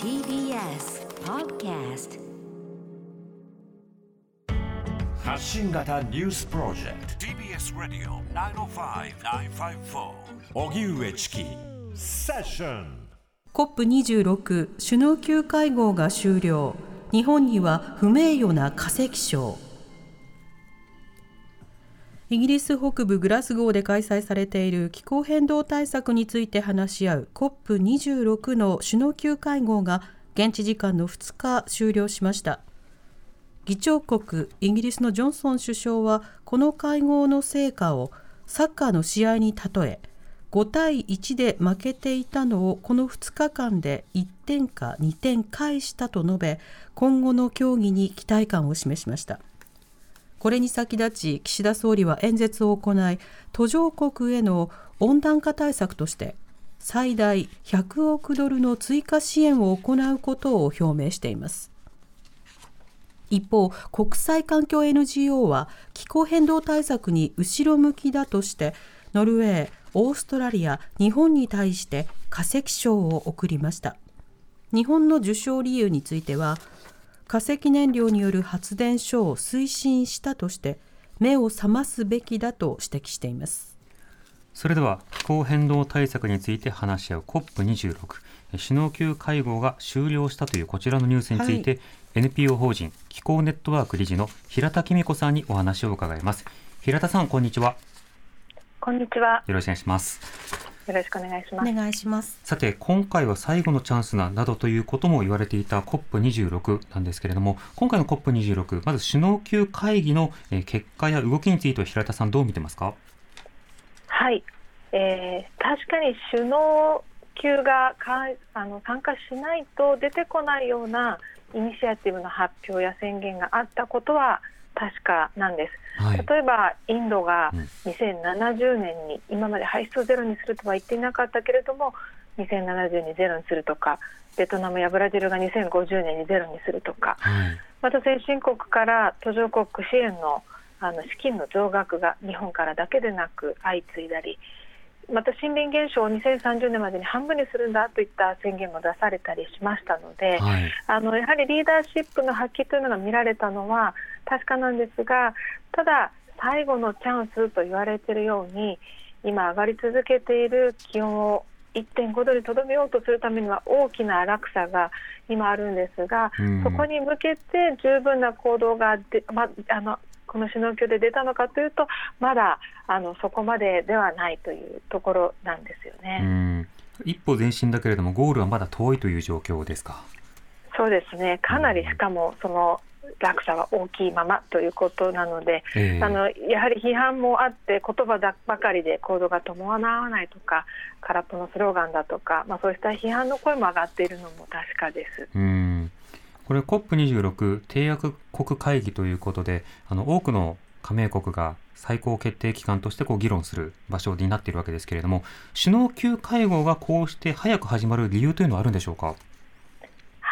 TBS Podcast 発信型ニュースプロジェクト。TBS Radio 905-954荻上チキ。セッション。COP26 首脳級会合が終了。日本には不名誉な化石賞イギリス北部グラスゴーで開催されている気候変動対策について話し合う COP26 の首脳級会合が現地時間の2日終了しました。議長国イギリスのジョンソン首相はこの会合の成果をサッカーの試合に例え5対1で負けていたのをこの2日間で1点か2点返したと述べ今後の協議に期待感を示しました。これに先立ち岸田総理は演説を行い途上国への温暖化対策として最大100億ドルの追加支援を行うことを表明しています。一方国際環境 NGO は気候変動対策に後ろ向きだとしてノルウェーオーストラリア日本に対して化石賞を贈りました。日本の受賞理由については化石燃料による発電所を推進したとして目を覚ますべきだと指摘しています。それでは気候変動対策について話し合う COP26 首脳級会合が終了したというこちらのニュースについて、はい、NPO 法人気候ネットワーク理事の平田紀美子さんにお話を伺います。平田さんこんにちは。こんにちは。よろしくお願いしますよろしくお願いします。お願いします。さて、今回は最後のチャンスな、などということも言われていた COP26 なんですけれども、今回の COP26、まず首脳級会議の結果や動きについては平田さんどう見てますか？はい、えー、確かに首脳級がかあの参加しないと出てこないようなイニシアティブの発表や宣言があったことは確かなんです、はい、例えばインドが2070年に今まで排出をゼロにするとは言っていなかったけれども2070にゼロにするとかベトナムやブラジルが2050年にゼロにするとか、はい、また先進国から途上国支援のあの資金の増額が日本からだけでなく相次いだりまた森林減少を2030年までに半分にするんだといった宣言も出されたりしましたので、はい、あのやはりリーダーシップの発揮というのが見られたのは確かなんですがただ最後のチャンスと言われているように今上がり続けている気温を1.5度にとどめようとするためには大きな落差が今あるんですが、うん、そこに向けて十分な行動がで、ま、あのこの首脳級で出たのかというとまだあのそこまでではないというところなんですよね。一歩前進だけれどもゴールはまだ遠いという状況ですか？そうですね。かなりしかもその落差は大きいままということなので、えー、あのやはり批判もあって言葉だばかりで行動が伴わないとか空っぽのスローガンだとか、まあ、そうした批判の声も上がっているのも確かです。うんこれ COP26 締約国会議ということで、あの多くの加盟国が最高決定機関としてこう議論する場所になっているわけですけれども、首脳級会合がこうして早く始まる理由というのはあるんでしょうか？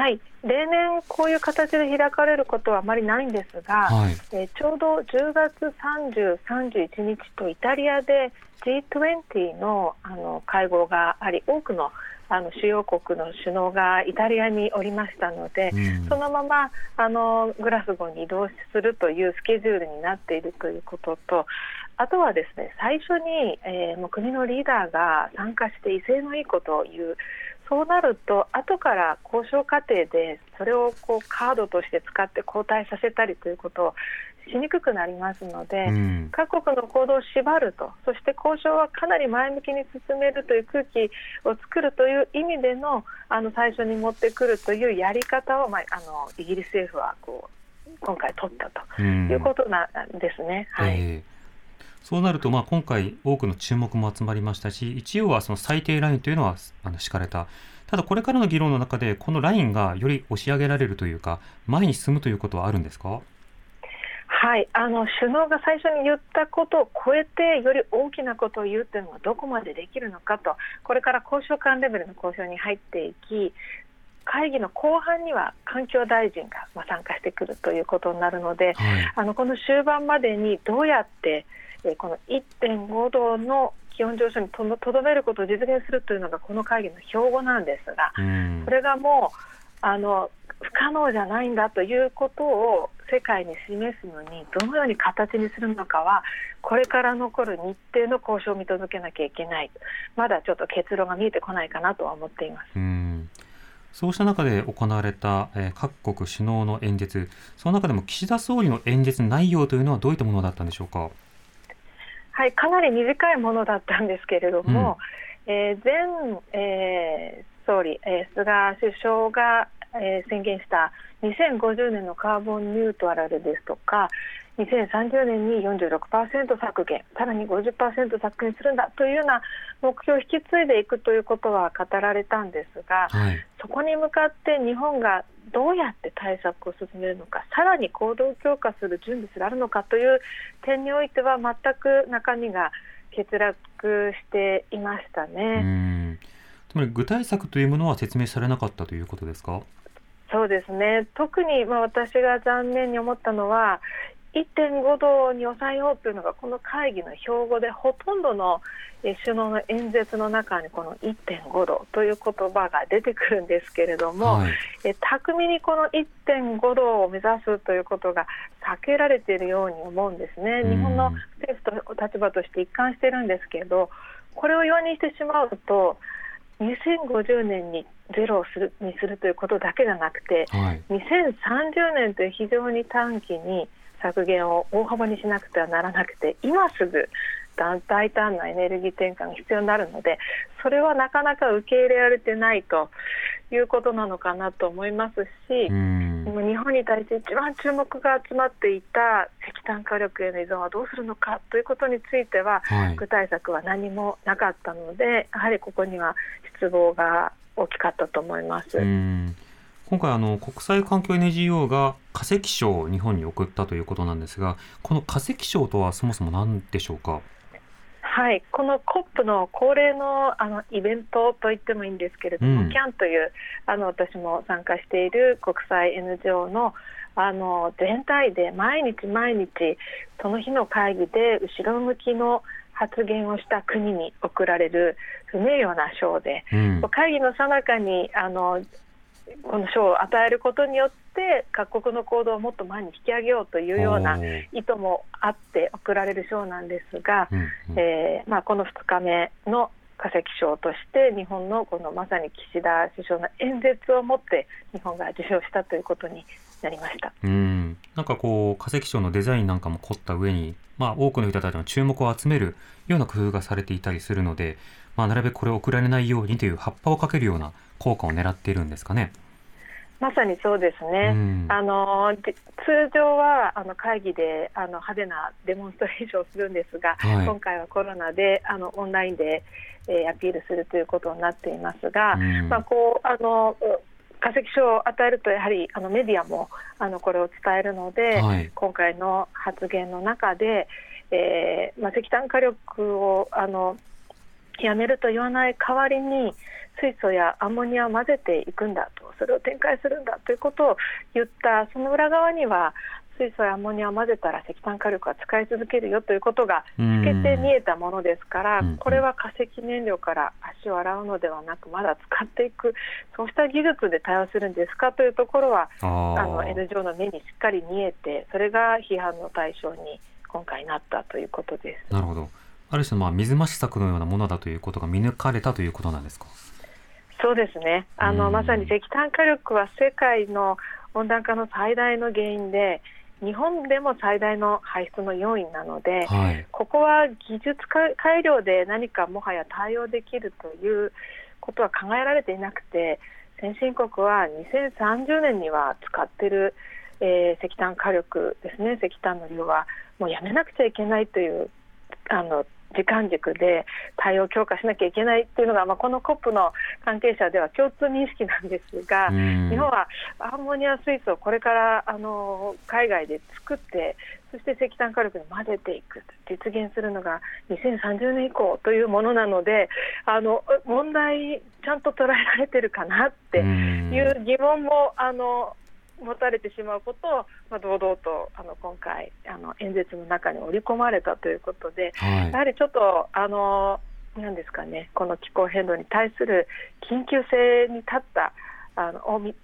はい、例年こういう形で開かれることはあまりないんですが、はい、えー、ちょうど10月30、31日とイタリアで G20 のあの会合があり、多くのあの主要国の首脳がイタリアにおりましたので、うん、そのままあのグラスゴーに移動するというスケジュールになっているということとあとはですね最初に、えー、もう国のリーダーが参加して威勢のいいことを言うそうなると後から交渉過程でそれをこうカードとして使って交代させたりということをしにくくなりますので、うん、各国の行動を縛るとそして交渉はかなり前向きに進めるという空気を作るという意味でのあの最初に持ってくるというやり方を、まあ、あのイギリス政府はこう今回取ったということなんですね。うん、はい、えーそうなると、まあ、今回多くの注目も集まりましたし、一応はその最低ラインというのはあの敷かれた。ただ、これからの議論の中で、このラインがより押し上げられるというか、前に進むということはあるんですか？はい、あの首脳が最初に言ったことを超えてより大きなことを言うというのはどこまでできるのかとこれから交渉官レベルの交渉に入っていき会議の後半には環境大臣が参加してくるということになるので、はい、あのこの終盤までにどうやってえーこの1.5度の気温上昇にとどめることを実現するというのがこの会議の標語なんですが、うんこれがもうあの不可能じゃないんだということを世界に示すのにどのように形にするのかはこれから残る日程の交渉を見届けなきゃいけないまだちょっと結論が見えてこないかなとは思っています。うんそうした中で行われた、えー各国首脳の演説、その中でも岸田総理の演説内容というのはどういったものだったんでしょうか？はい、かなり短いものだったんですけれども、えー前、えー総理、えー菅首相が、えー宣言した2050年のカーボンニュートラルですとか2030年に46%削減さらに50%削減するんだというような目標を引き継いでいくということは語られたんですが、はい。そこに向かって日本がどうやって対策を進めるのか、さらに行動強化する準備すらあるのかという点においては、全く中身が欠落していましたうね。んつまり具体策というものは説明されなかったということですか？そうですね特にまあ私が残念に思ったのは、1.5度に抑えようというのがこの会議の標語でほとんどのえー首脳の演説の中にこの1.5度という言葉が出てくるんですけれども、はい。え巧みにこの1.5度を目指すということが避けられているように思うんですね、うん日本の政府と立場として一貫しているんですけど、これを容認してしまうと、2050年にゼロをするにするということだけじゃなくて、はい。2030年という非常に短期に削減を大幅にしなくてはならなくて、今すぐ大大胆なエネルギー転換が必要になるので、それはなかなか受け入れられてないということなのかなと思いますし、うん。日本に対して一番注目が集まっていた石炭火力への依存はどうするのかということについては、はい。具体策は何もなかったので、やはりここには失望が大きかったと思います。うん今回あの国際環境 NGO が化石賞を日本に送ったということなんですがこの化石賞とはそもそも何でしょうか？はい、この COP の恒例のあのイベントと言ってもいいんですけれども、うん。CAN というあの私も参加している国際 NGO のあの全体で毎日毎日その日の会議で後ろ向きの発言をした国に贈られる不名誉な賞で、うん。会議の最中にあのこの賞を与えることによって各国の行動をもっと前に引き上げようというような意図もあって贈られる賞なんですが、うんうんえーまあ、この2日目の化石賞として日本のこのまさに岸田首相の演説をもって日本が受賞したということになりました。うんなんかこう化石賞のデザインなんかも凝った上に、まあ、多くの人たちの注目を集めるような工夫がされていたりするので、まあ、なるべくこれを送られないようにという葉っぱをかけるような効果を狙っているんですかね。まさにそうですね。うん。あのじ通常はあの会議であの派手なデモンストレーションをするんですが、はい。今回はコロナであのオンラインで、えーアピールするということになっていますが、うん。まあ、こうあのう化石賞を与えるとやはりあのメディアもあのこれを伝えるので、はい。今回の発言の中で、えーまあ、石炭火力をあのやめると言わない代わりに水素やアンモニアを混ぜていくんだとそれを展開するんだということを言ったその裏側には水素やアンモニアを混ぜたら石炭火力は使い続けるよということがうん透けて見えたものですから、うんこれは化石燃料から足を洗うのではなくまだ使っていくそうした技術で対応するんですかというところはああのー N 上の目にしっかり見えてそれが批判の対象に今回なったということです。なるほど。ある種のまあ水増し策のようなものだということが見抜かれたということなんですか？そうですねあうんのまさに石炭火力は世界の温暖化の最大の原因で日本でも最大の排出の要因なので、はい。ここは技術改良で何かもはや対応できるということは考えられていなくて先進国は2030年には使っている、えー石炭火力ですね石炭の量はもうやめなくちゃいけないというあの時間軸で対応を強化しなきゃいけないというのが、まあ、この COP の関係者では共通認識なんですが、うん。日本はアンモニア水素をこれからあの海外で作ってそして石炭火力に混ぜていく実現するのが2030年以降というものなのであの問題ちゃんと捉えられてるかなってうんいう疑問もあの持たれてしまうことを、まあ、堂々とあの今回あの演説の中に織り込まれたということで、はいやはりちょっとあのなんですかねこの気候変動に対する緊急性に立ったあのをみ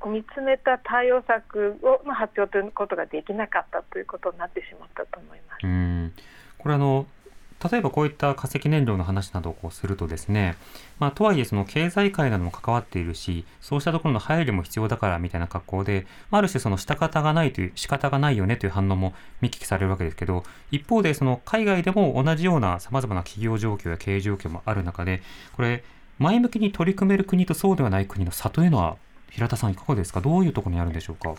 を見つめた対応策を、まあ、発表ということができなかったということになってしまったと思います。うんこれあの例えばこういった化石燃料の話などをこうするとですね、まあ、とはいえその経済界なども関わっているしそうしたところの配慮も必要だからみたいな格好で、あ、ある種その仕方がないという仕方がないよねという反応も見聞きされるわけですけど一方でその海外でも同じようなさまざまな企業状況や経営状況もある中でこれ前向きに取り組める国とそうではない国の差というのは平田さんいかがですか？どういうところにあるんでしょうか？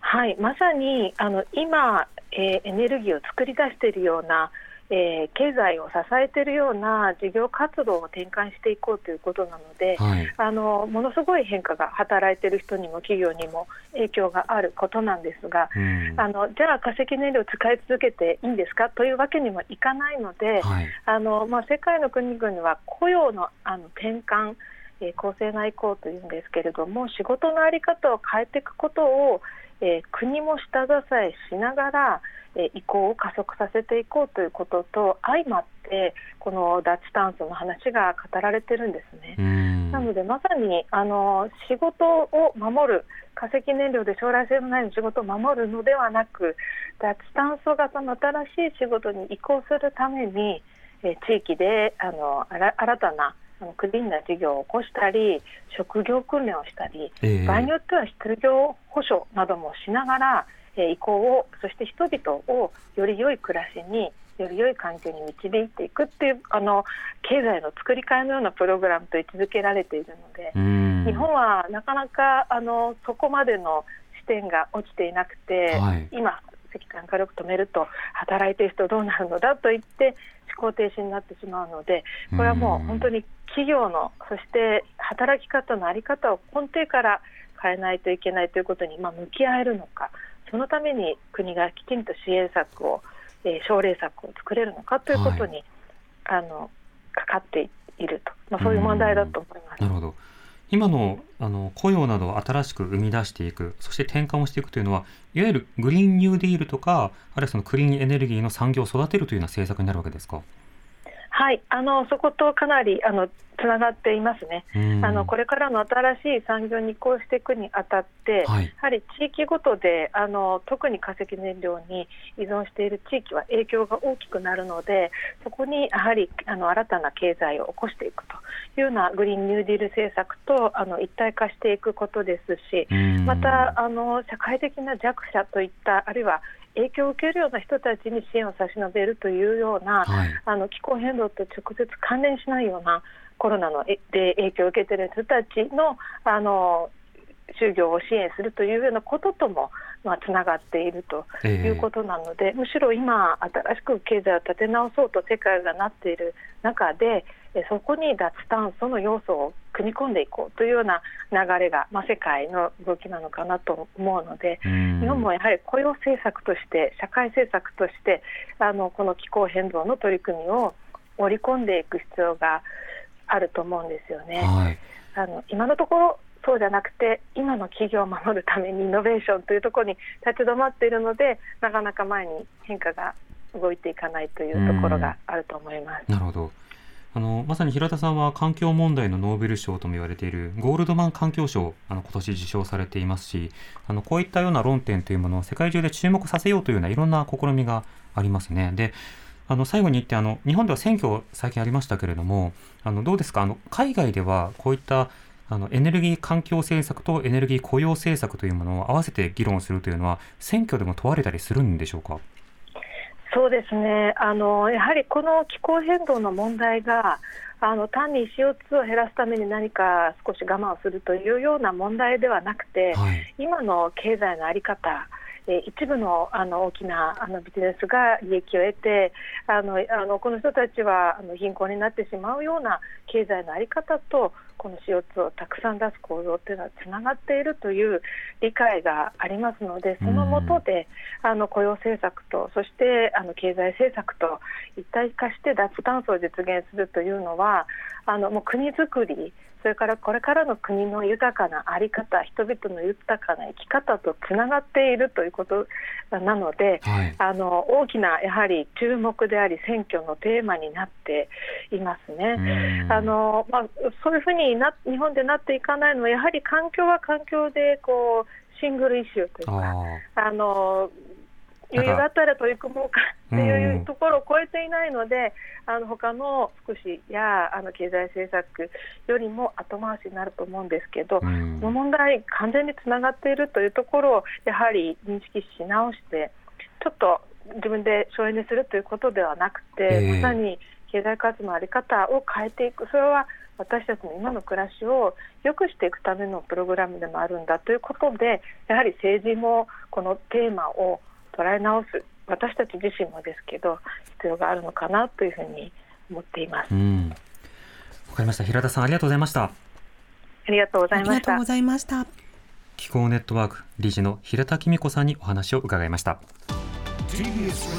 はい、まさにあの今、えーエネルギーを作り出しているような、えー経済を支えているような事業活動を転換していこうということなので、はい、あのものすごい変化が働いている人にも企業にも影響があることなんですが、うん。あのじゃあ化石燃料を使い続けていいんですかというわけにもいかないので、はい。あのまあ、世界の国々は雇用のあの転換、えー公正な移行というんですけれども仕事の在り方を変えていくことを、えー国も下支えしながら、えー移行を加速させていこうということと相まってこの脱炭素の話が語られてるんですね。うんなのでまさにあの仕事を守る化石燃料で将来性のない仕事を守るのではなく脱炭素型の新しい仕事に移行するために、えー地域であの新たなあのクリーンな事業を起こしたり職業訓練をしたりええ。場合によっては失業保障などもしながら、えー移行をそして人々をより良い暮らしにより良い環境に導いていくっていうあの経済の作り変えのようなプログラムと位置づけられているので、うん。日本はなかなかあのそこまでの視点が落ちていなくて、はい。今石炭火力止めると働いている人どうなるのだと言って思考停止になってしまうのでこれはもう本当に企業のそして働き方の在り方を根底から変えないといけないということにまあ向き合えるのかそのために国がきちんと支援策を、えー奨励策を作れるのかということに、あのかかっていると、まあ、そういう問題だと思います。なるほど。今のあの雇用などを新しく生み出していく、そして転換をしていくというのは、いわゆるグリーンニューディールとか、あるいはそのクリーンエネルギーの産業を育てるというような政策になるわけですか？はい、あのそことかなりあのつながっていますね。うん。あのこれからの新しい産業に移行していくにあたって、はい。やはり地域ごとであの特に化石燃料に依存している地域は影響が大きくなるのでそこにやはりあの新たな経済を起こしていくというようなグリーンニューディール政策とあの一体化していくことですし、うん。またあの社会的な弱者といったあるいは影響を受けるような人たちに支援を差し伸べるというような、はい。あの気候変動と直接関連しないようなコロナのえで影響を受けている人たちのあの就業を支援するというようなこととも、まあ、つながっているとええいうことなので、むしろ今、新しく経済を立て直そうと世界がなっている中で、えそこに脱炭素の要素を組み込んでいこうというような流れが、まあ、世界の動きなのかなと思うので、うん日本もやはり雇用政策として、社会政策として、あのこの気候変動の取り組みを織り込んでいく必要があると思うんですよね。はい。あの今のところそうじゃなくて今の企業を守るためにイノベーションというところに立ち止まっているのでなかなか前に変化が動いていかないというところがあると思います。なるほど。あのまさに平田さんは環境問題のノーベル賞とも言われているゴールドマン環境賞あの今年受賞されていますしあのこういったような論点というものを世界中で注目させようというようないろんな試みがありますね。であの最後に言ってあの日本では選挙最近ありましたけれどもあのどうですか？あの海外ではこういったあのエネルギー環境政策とエネルギー雇用政策というものを合わせて議論するというのは選挙でも問われたりするんでしょうか？そうですねあのやはりこの気候変動の問題があの単に CO2 を減らすために何か少し我慢をするというような問題ではなくて、はい。今の経済の在り方、えー一部のあの大きなあのビジネスが利益を得てあのあのこの人たちはあの貧困になってしまうような経済の在り方とこの CO2 をたくさん出す構造というのはつながっているという理解がありますのでその下であの雇用政策とそしてあの経済政策と一体化して脱炭素を実現するというのはあのもう国づくりそれからこれからの国の豊かな在り方人々の豊かな生き方とつながっているということなので、はい。あの大きなやはり注目であり選挙のテーマになっていますね。うん。あのまあ、そういうふうにな日本でなっていかないのはやはり環境は環境でこうシングルイシューというかああの余裕があったら取り組もうかってういうんところを超えていないので、あの他の福祉やあの経済政策よりも後回しになると思うんですけど、ーうん。この問題、完全につながっているというところをやはり認識し直して、ちょっと自分で省エネするということではなくて、ええ。まさに経済活動の在り方を変えていく、それは私たちの今の暮らしを良くしていくためのプログラムでもあるんだということで、やはり政治もこのテーマを捉え直す、私たち自身もですけど、必要があるのかなというふうに思っています。うん。わかりました。平田さんありがとうございました。ありがとうございました。ありがとうご。ざいました。気候ネットワーク理事の平田紀美子さんにお話を伺いました。TBS